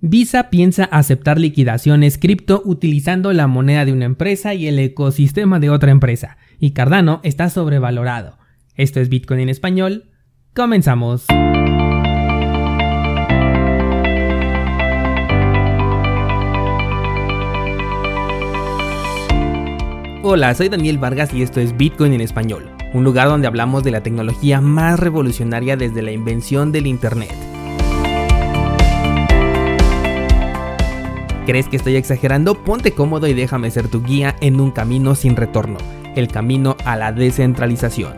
Visa piensa aceptar liquidaciones cripto utilizando la moneda de una empresa y el ecosistema de otra empresa, y Cardano está sobrevalorado. Esto es Bitcoin en español. Comenzamos. Hola, soy Daniel Vargas y esto es Bitcoin en español, un lugar donde hablamos de la tecnología más revolucionaria desde la invención del Internet. ¿Crees que estoy exagerando? Ponte cómodo y déjame ser tu guía en un camino sin retorno, el camino a la descentralización.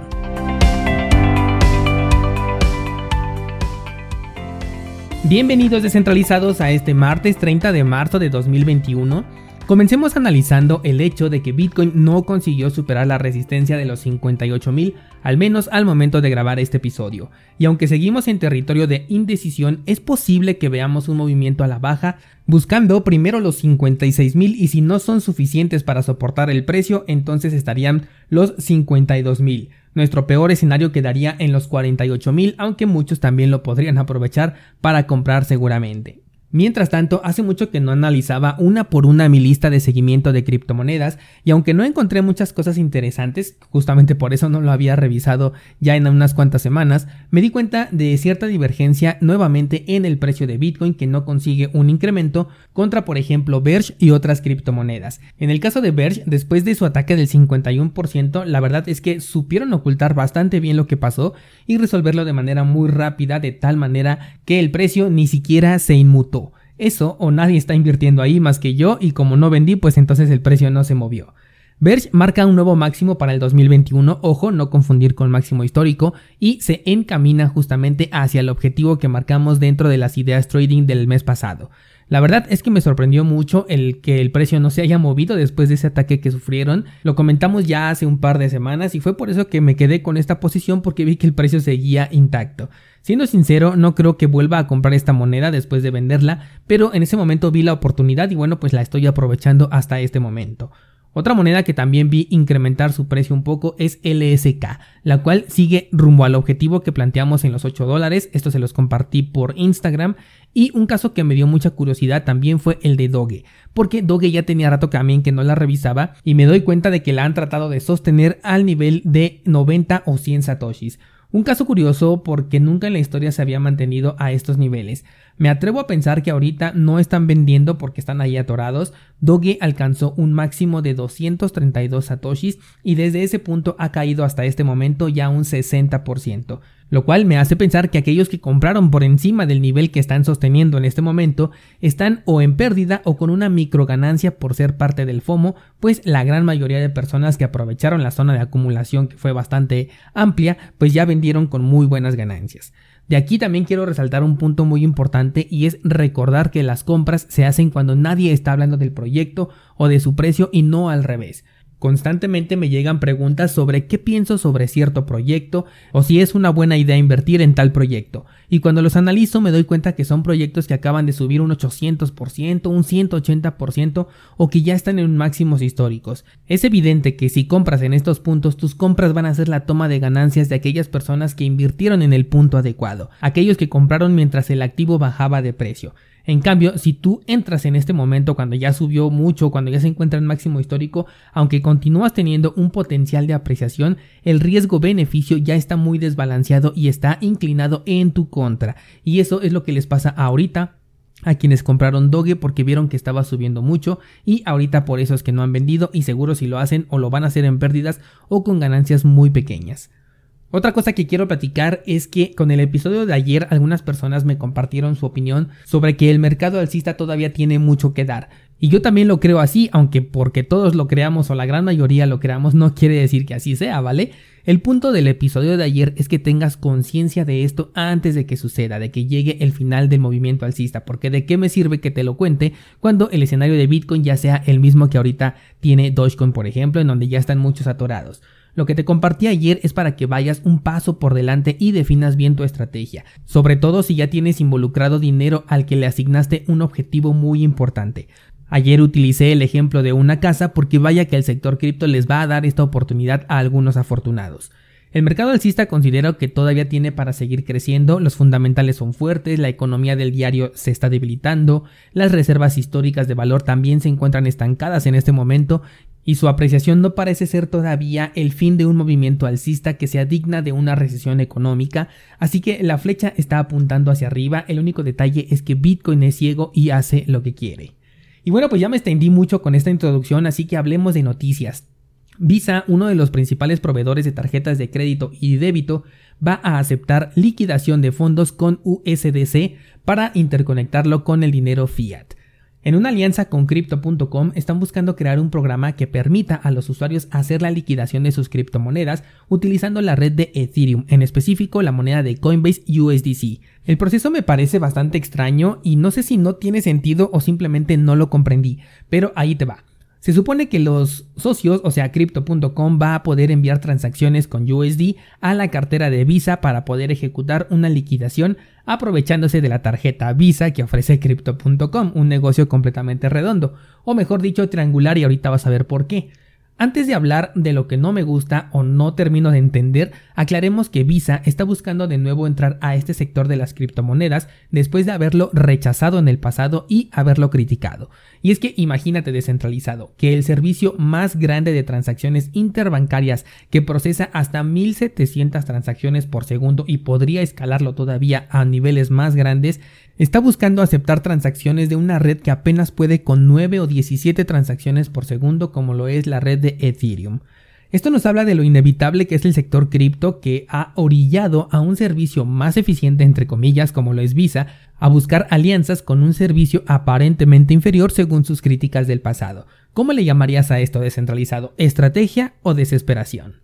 Bienvenidos descentralizados a este martes 30 de marzo de 2021 Comencemos analizando el hecho de que Bitcoin no consiguió superar la resistencia de los 58.000, al menos al momento de grabar este episodio, y aunque seguimos en territorio de indecisión, es posible que veamos un movimiento a la baja, buscando primero los 56.000 y si no son suficientes para soportar el precio, entonces estarían los 52.000. Nuestro peor escenario quedaría en los 48.000, aunque muchos también lo podrían aprovechar para comprar seguramente. Mientras tanto, hace mucho que no analizaba una por una mi lista de seguimiento de criptomonedas y aunque no encontré muchas cosas interesantes, justamente por eso no lo había revisado ya en unas cuantas semanas, me di cuenta de cierta divergencia nuevamente en el precio de Bitcoin que no consigue un incremento contra por ejemplo Verge y otras criptomonedas. En el caso de Verge, después de su ataque del 51%, la verdad es que supieron ocultar bastante bien lo que pasó y resolverlo de manera muy rápida de tal manera que el precio ni siquiera se inmutó eso o nadie está invirtiendo ahí más que yo y como no vendí pues entonces el precio no se movió. Verge marca un nuevo máximo para el 2021, ojo, no confundir con máximo histórico, y se encamina justamente hacia el objetivo que marcamos dentro de las ideas trading del mes pasado. La verdad es que me sorprendió mucho el que el precio no se haya movido después de ese ataque que sufrieron. Lo comentamos ya hace un par de semanas y fue por eso que me quedé con esta posición porque vi que el precio seguía intacto. Siendo sincero, no creo que vuelva a comprar esta moneda después de venderla, pero en ese momento vi la oportunidad y bueno, pues la estoy aprovechando hasta este momento. Otra moneda que también vi incrementar su precio un poco es LSK, la cual sigue rumbo al objetivo que planteamos en los 8 dólares, esto se los compartí por Instagram, y un caso que me dio mucha curiosidad también fue el de Doge, porque Doge ya tenía rato también que no la revisaba y me doy cuenta de que la han tratado de sostener al nivel de 90 o 100 satoshis. Un caso curioso porque nunca en la historia se había mantenido a estos niveles. Me atrevo a pensar que ahorita no están vendiendo porque están ahí atorados. Doge alcanzó un máximo de 232 satoshis y desde ese punto ha caído hasta este momento ya un 60% lo cual me hace pensar que aquellos que compraron por encima del nivel que están sosteniendo en este momento están o en pérdida o con una micro ganancia por ser parte del FOMO, pues la gran mayoría de personas que aprovecharon la zona de acumulación que fue bastante amplia, pues ya vendieron con muy buenas ganancias. De aquí también quiero resaltar un punto muy importante y es recordar que las compras se hacen cuando nadie está hablando del proyecto o de su precio y no al revés. Constantemente me llegan preguntas sobre qué pienso sobre cierto proyecto o si es una buena idea invertir en tal proyecto. Y cuando los analizo me doy cuenta que son proyectos que acaban de subir un 800%, un 180% o que ya están en máximos históricos. Es evidente que si compras en estos puntos, tus compras van a ser la toma de ganancias de aquellas personas que invirtieron en el punto adecuado, aquellos que compraron mientras el activo bajaba de precio. En cambio, si tú entras en este momento cuando ya subió mucho, cuando ya se encuentra en máximo histórico, aunque continúas teniendo un potencial de apreciación, el riesgo-beneficio ya está muy desbalanceado y está inclinado en tu contra. Y eso es lo que les pasa ahorita a quienes compraron Doge porque vieron que estaba subiendo mucho y ahorita por eso es que no han vendido y seguro si lo hacen o lo van a hacer en pérdidas o con ganancias muy pequeñas. Otra cosa que quiero platicar es que con el episodio de ayer algunas personas me compartieron su opinión sobre que el mercado alcista todavía tiene mucho que dar. Y yo también lo creo así, aunque porque todos lo creamos o la gran mayoría lo creamos no quiere decir que así sea, ¿vale? El punto del episodio de ayer es que tengas conciencia de esto antes de que suceda, de que llegue el final del movimiento alcista, porque de qué me sirve que te lo cuente cuando el escenario de Bitcoin ya sea el mismo que ahorita tiene Dogecoin, por ejemplo, en donde ya están muchos atorados. Lo que te compartí ayer es para que vayas un paso por delante y definas bien tu estrategia, sobre todo si ya tienes involucrado dinero al que le asignaste un objetivo muy importante. Ayer utilicé el ejemplo de una casa porque vaya que el sector cripto les va a dar esta oportunidad a algunos afortunados. El mercado alcista considera que todavía tiene para seguir creciendo, los fundamentales son fuertes, la economía del diario se está debilitando, las reservas históricas de valor también se encuentran estancadas en este momento y su apreciación no parece ser todavía el fin de un movimiento alcista que sea digna de una recesión económica, así que la flecha está apuntando hacia arriba, el único detalle es que Bitcoin es ciego y hace lo que quiere. Y bueno, pues ya me extendí mucho con esta introducción, así que hablemos de noticias. Visa, uno de los principales proveedores de tarjetas de crédito y débito, va a aceptar liquidación de fondos con USDC para interconectarlo con el dinero fiat. En una alianza con Crypto.com están buscando crear un programa que permita a los usuarios hacer la liquidación de sus criptomonedas utilizando la red de Ethereum, en específico la moneda de Coinbase USDC. El proceso me parece bastante extraño y no sé si no tiene sentido o simplemente no lo comprendí, pero ahí te va. Se supone que los socios, o sea, crypto.com va a poder enviar transacciones con USD a la cartera de Visa para poder ejecutar una liquidación aprovechándose de la tarjeta Visa que ofrece crypto.com, un negocio completamente redondo, o mejor dicho, triangular y ahorita vas a ver por qué. Antes de hablar de lo que no me gusta o no termino de entender, aclaremos que Visa está buscando de nuevo entrar a este sector de las criptomonedas después de haberlo rechazado en el pasado y haberlo criticado. Y es que imagínate descentralizado, que el servicio más grande de transacciones interbancarias que procesa hasta 1700 transacciones por segundo y podría escalarlo todavía a niveles más grandes, está buscando aceptar transacciones de una red que apenas puede con 9 o 17 transacciones por segundo como lo es la red de Ethereum. Esto nos habla de lo inevitable que es el sector cripto que ha orillado a un servicio más eficiente entre comillas como lo es Visa a buscar alianzas con un servicio aparentemente inferior según sus críticas del pasado. ¿Cómo le llamarías a esto descentralizado? ¿Estrategia o desesperación?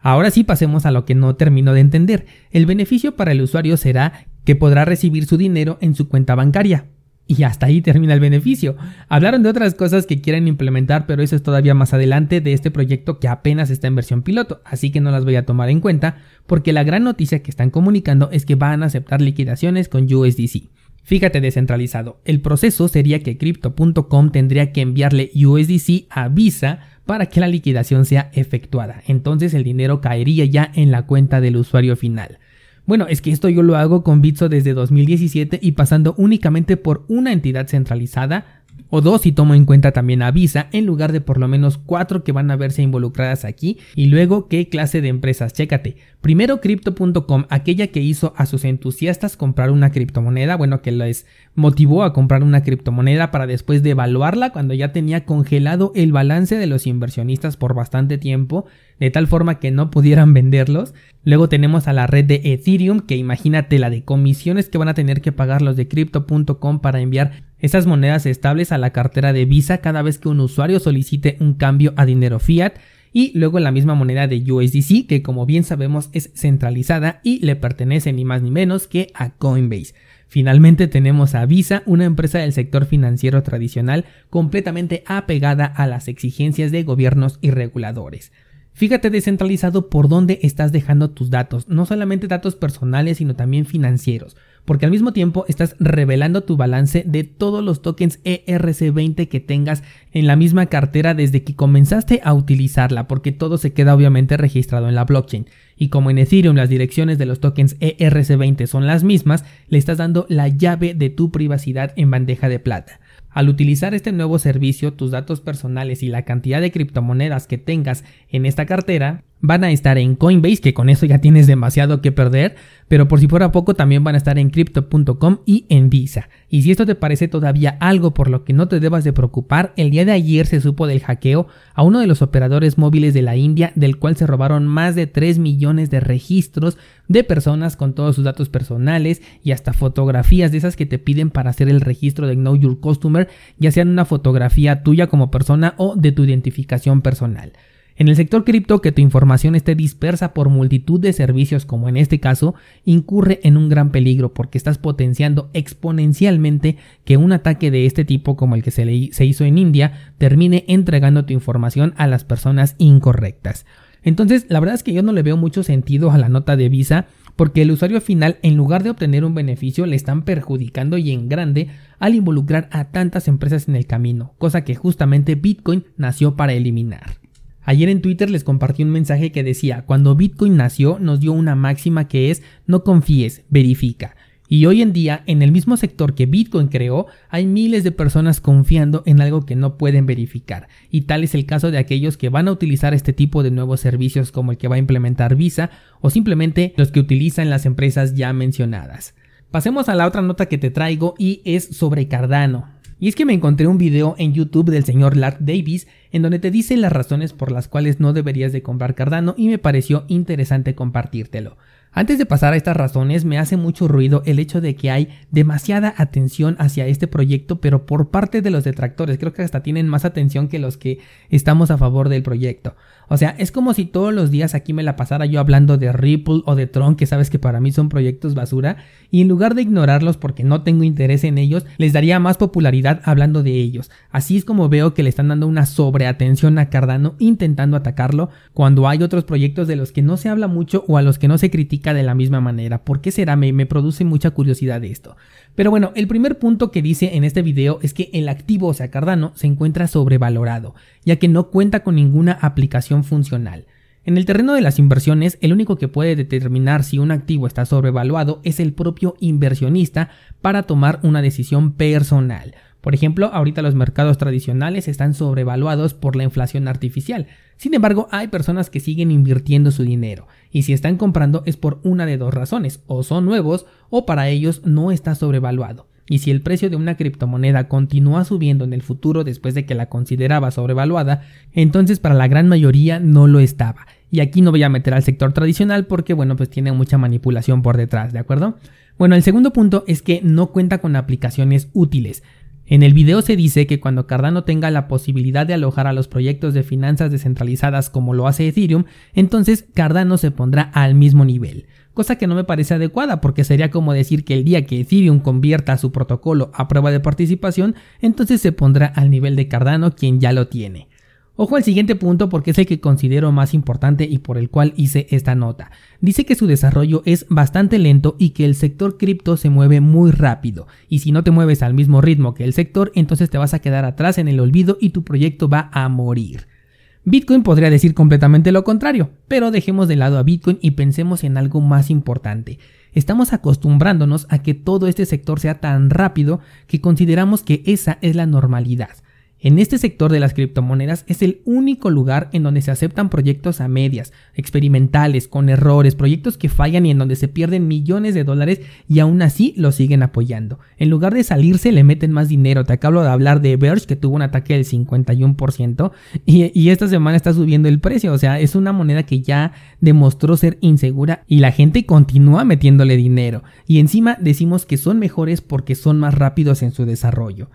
Ahora sí pasemos a lo que no termino de entender. El beneficio para el usuario será que podrá recibir su dinero en su cuenta bancaria. Y hasta ahí termina el beneficio. Hablaron de otras cosas que quieren implementar, pero eso es todavía más adelante de este proyecto que apenas está en versión piloto, así que no las voy a tomar en cuenta, porque la gran noticia que están comunicando es que van a aceptar liquidaciones con USDC. Fíjate descentralizado, el proceso sería que crypto.com tendría que enviarle USDC a Visa para que la liquidación sea efectuada, entonces el dinero caería ya en la cuenta del usuario final. Bueno, es que esto yo lo hago con Bitso desde 2017 y pasando únicamente por una entidad centralizada o dos si tomo en cuenta también a Visa en lugar de por lo menos cuatro que van a verse involucradas aquí y luego qué clase de empresas, chécate. Primero Crypto.com, aquella que hizo a sus entusiastas comprar una criptomoneda, bueno que les motivó a comprar una criptomoneda para después devaluarla cuando ya tenía congelado el balance de los inversionistas por bastante tiempo, de tal forma que no pudieran venderlos. Luego tenemos a la red de Ethereum, que imagínate la de comisiones que van a tener que pagar los de Crypto.com para enviar esas monedas estables a la cartera de Visa cada vez que un usuario solicite un cambio a dinero fiat y luego la misma moneda de USDC que como bien sabemos es centralizada y le pertenece ni más ni menos que a Coinbase. Finalmente tenemos a Visa, una empresa del sector financiero tradicional completamente apegada a las exigencias de gobiernos y reguladores. Fíjate descentralizado por dónde estás dejando tus datos, no solamente datos personales, sino también financieros, porque al mismo tiempo estás revelando tu balance de todos los tokens ERC20 que tengas en la misma cartera desde que comenzaste a utilizarla, porque todo se queda obviamente registrado en la blockchain. Y como en Ethereum las direcciones de los tokens ERC20 son las mismas, le estás dando la llave de tu privacidad en bandeja de plata. Al utilizar este nuevo servicio, tus datos personales y la cantidad de criptomonedas que tengas en esta cartera van a estar en Coinbase, que con eso ya tienes demasiado que perder, pero por si fuera poco también van a estar en crypto.com y en Visa. Y si esto te parece todavía algo por lo que no te debas de preocupar, el día de ayer se supo del hackeo a uno de los operadores móviles de la India, del cual se robaron más de 3 millones de registros de personas con todos sus datos personales y hasta fotografías de esas que te piden para hacer el registro de Know Your Customer, ya sean una fotografía tuya como persona o de tu identificación personal. En el sector cripto, que tu información esté dispersa por multitud de servicios como en este caso, incurre en un gran peligro porque estás potenciando exponencialmente que un ataque de este tipo como el que se, hizo en India termine entregando tu información a las personas incorrectas. Entonces, la verdad es que yo no le veo mucho sentido a la nota de Visa porque el usuario final, en lugar de obtener un beneficio, le están perjudicando y en grande al involucrar a tantas empresas en el camino, cosa que justamente Bitcoin nació para eliminar. Ayer en Twitter les compartí un mensaje que decía, cuando Bitcoin nació nos dio una máxima que es no confíes, verifica. Y hoy en día, en el mismo sector que Bitcoin creó, hay miles de personas confiando en algo que no pueden verificar. Y tal es el caso de aquellos que van a utilizar este tipo de nuevos servicios como el que va a implementar Visa o simplemente los que utilizan las empresas ya mencionadas. Pasemos a la otra nota que te traigo y es sobre Cardano. Y es que me encontré un video en YouTube del señor Lark Davis en donde te dice las razones por las cuales no deberías de comprar Cardano y me pareció interesante compartírtelo. Antes de pasar a estas razones, me hace mucho ruido el hecho de que hay demasiada atención hacia este proyecto, pero por parte de los detractores. Creo que hasta tienen más atención que los que estamos a favor del proyecto. O sea, es como si todos los días aquí me la pasara yo hablando de Ripple o de Tron, que sabes que para mí son proyectos basura, y en lugar de ignorarlos porque no tengo interés en ellos, les daría más popularidad hablando de ellos. Así es como veo que le están dando una sobreatención a Cardano intentando atacarlo, cuando hay otros proyectos de los que no se habla mucho o a los que no se critica de la misma manera. ¿Por qué será? Me, me produce mucha curiosidad esto. Pero bueno, el primer punto que dice en este video es que el activo, o sea, Cardano, se encuentra sobrevalorado, ya que no cuenta con ninguna aplicación funcional. En el terreno de las inversiones, el único que puede determinar si un activo está sobrevaluado es el propio inversionista para tomar una decisión personal. Por ejemplo, ahorita los mercados tradicionales están sobrevaluados por la inflación artificial. Sin embargo, hay personas que siguen invirtiendo su dinero, y si están comprando es por una de dos razones, o son nuevos o para ellos no está sobrevaluado. Y si el precio de una criptomoneda continúa subiendo en el futuro después de que la consideraba sobrevaluada, entonces para la gran mayoría no lo estaba. Y aquí no voy a meter al sector tradicional porque bueno, pues tiene mucha manipulación por detrás, ¿de acuerdo? Bueno, el segundo punto es que no cuenta con aplicaciones útiles. En el video se dice que cuando Cardano tenga la posibilidad de alojar a los proyectos de finanzas descentralizadas como lo hace Ethereum, entonces Cardano se pondrá al mismo nivel, cosa que no me parece adecuada porque sería como decir que el día que Ethereum convierta su protocolo a prueba de participación, entonces se pondrá al nivel de Cardano quien ya lo tiene. Ojo al siguiente punto porque es el que considero más importante y por el cual hice esta nota. Dice que su desarrollo es bastante lento y que el sector cripto se mueve muy rápido. Y si no te mueves al mismo ritmo que el sector, entonces te vas a quedar atrás en el olvido y tu proyecto va a morir. Bitcoin podría decir completamente lo contrario, pero dejemos de lado a Bitcoin y pensemos en algo más importante. Estamos acostumbrándonos a que todo este sector sea tan rápido que consideramos que esa es la normalidad. En este sector de las criptomonedas es el único lugar en donde se aceptan proyectos a medias, experimentales, con errores, proyectos que fallan y en donde se pierden millones de dólares y aún así lo siguen apoyando. En lugar de salirse le meten más dinero. Te acabo de hablar de Verge que tuvo un ataque del 51% y, y esta semana está subiendo el precio. O sea, es una moneda que ya demostró ser insegura y la gente continúa metiéndole dinero. Y encima decimos que son mejores porque son más rápidos en su desarrollo.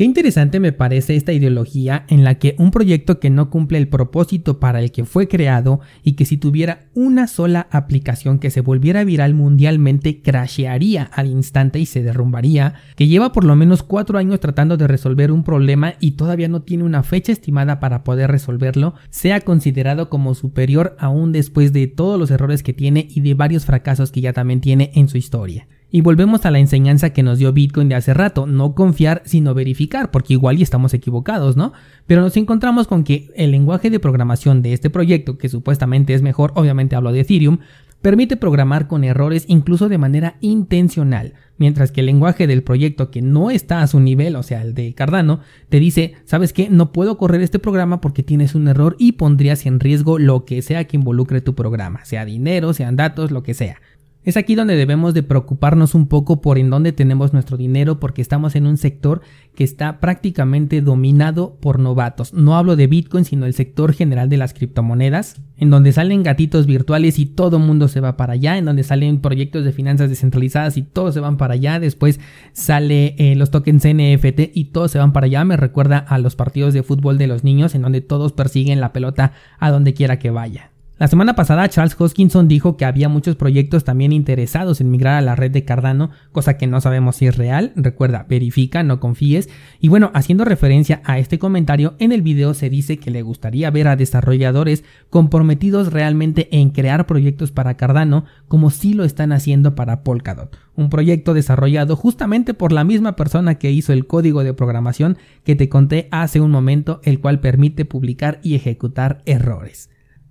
Qué interesante me parece esta ideología en la que un proyecto que no cumple el propósito para el que fue creado y que si tuviera una sola aplicación que se volviera viral mundialmente crashearía al instante y se derrumbaría, que lleva por lo menos cuatro años tratando de resolver un problema y todavía no tiene una fecha estimada para poder resolverlo, sea considerado como superior aún después de todos los errores que tiene y de varios fracasos que ya también tiene en su historia. Y volvemos a la enseñanza que nos dio Bitcoin de hace rato, no confiar sino verificar, porque igual y estamos equivocados, ¿no? Pero nos encontramos con que el lenguaje de programación de este proyecto, que supuestamente es mejor, obviamente hablo de Ethereum, permite programar con errores incluso de manera intencional, mientras que el lenguaje del proyecto que no está a su nivel, o sea, el de Cardano, te dice, ¿sabes qué? No puedo correr este programa porque tienes un error y pondrías en riesgo lo que sea que involucre tu programa, sea dinero, sean datos, lo que sea. Es aquí donde debemos de preocuparnos un poco por en dónde tenemos nuestro dinero porque estamos en un sector que está prácticamente dominado por novatos. No hablo de Bitcoin, sino el sector general de las criptomonedas, en donde salen gatitos virtuales y todo mundo se va para allá, en donde salen proyectos de finanzas descentralizadas y todos se van para allá, después sale eh, los tokens NFT y todos se van para allá. Me recuerda a los partidos de fútbol de los niños en donde todos persiguen la pelota a donde quiera que vaya. La semana pasada Charles Hoskinson dijo que había muchos proyectos también interesados en migrar a la red de Cardano, cosa que no sabemos si es real. Recuerda, verifica, no confíes. Y bueno, haciendo referencia a este comentario, en el video se dice que le gustaría ver a desarrolladores comprometidos realmente en crear proyectos para Cardano, como si lo están haciendo para Polkadot, un proyecto desarrollado justamente por la misma persona que hizo el código de programación que te conté hace un momento, el cual permite publicar y ejecutar errores.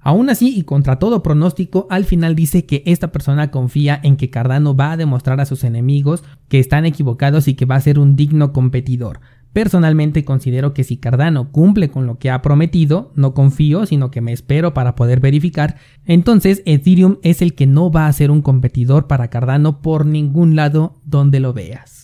Aún así, y contra todo pronóstico, al final dice que esta persona confía en que Cardano va a demostrar a sus enemigos que están equivocados y que va a ser un digno competidor. Personalmente considero que si Cardano cumple con lo que ha prometido, no confío, sino que me espero para poder verificar, entonces Ethereum es el que no va a ser un competidor para Cardano por ningún lado donde lo veas.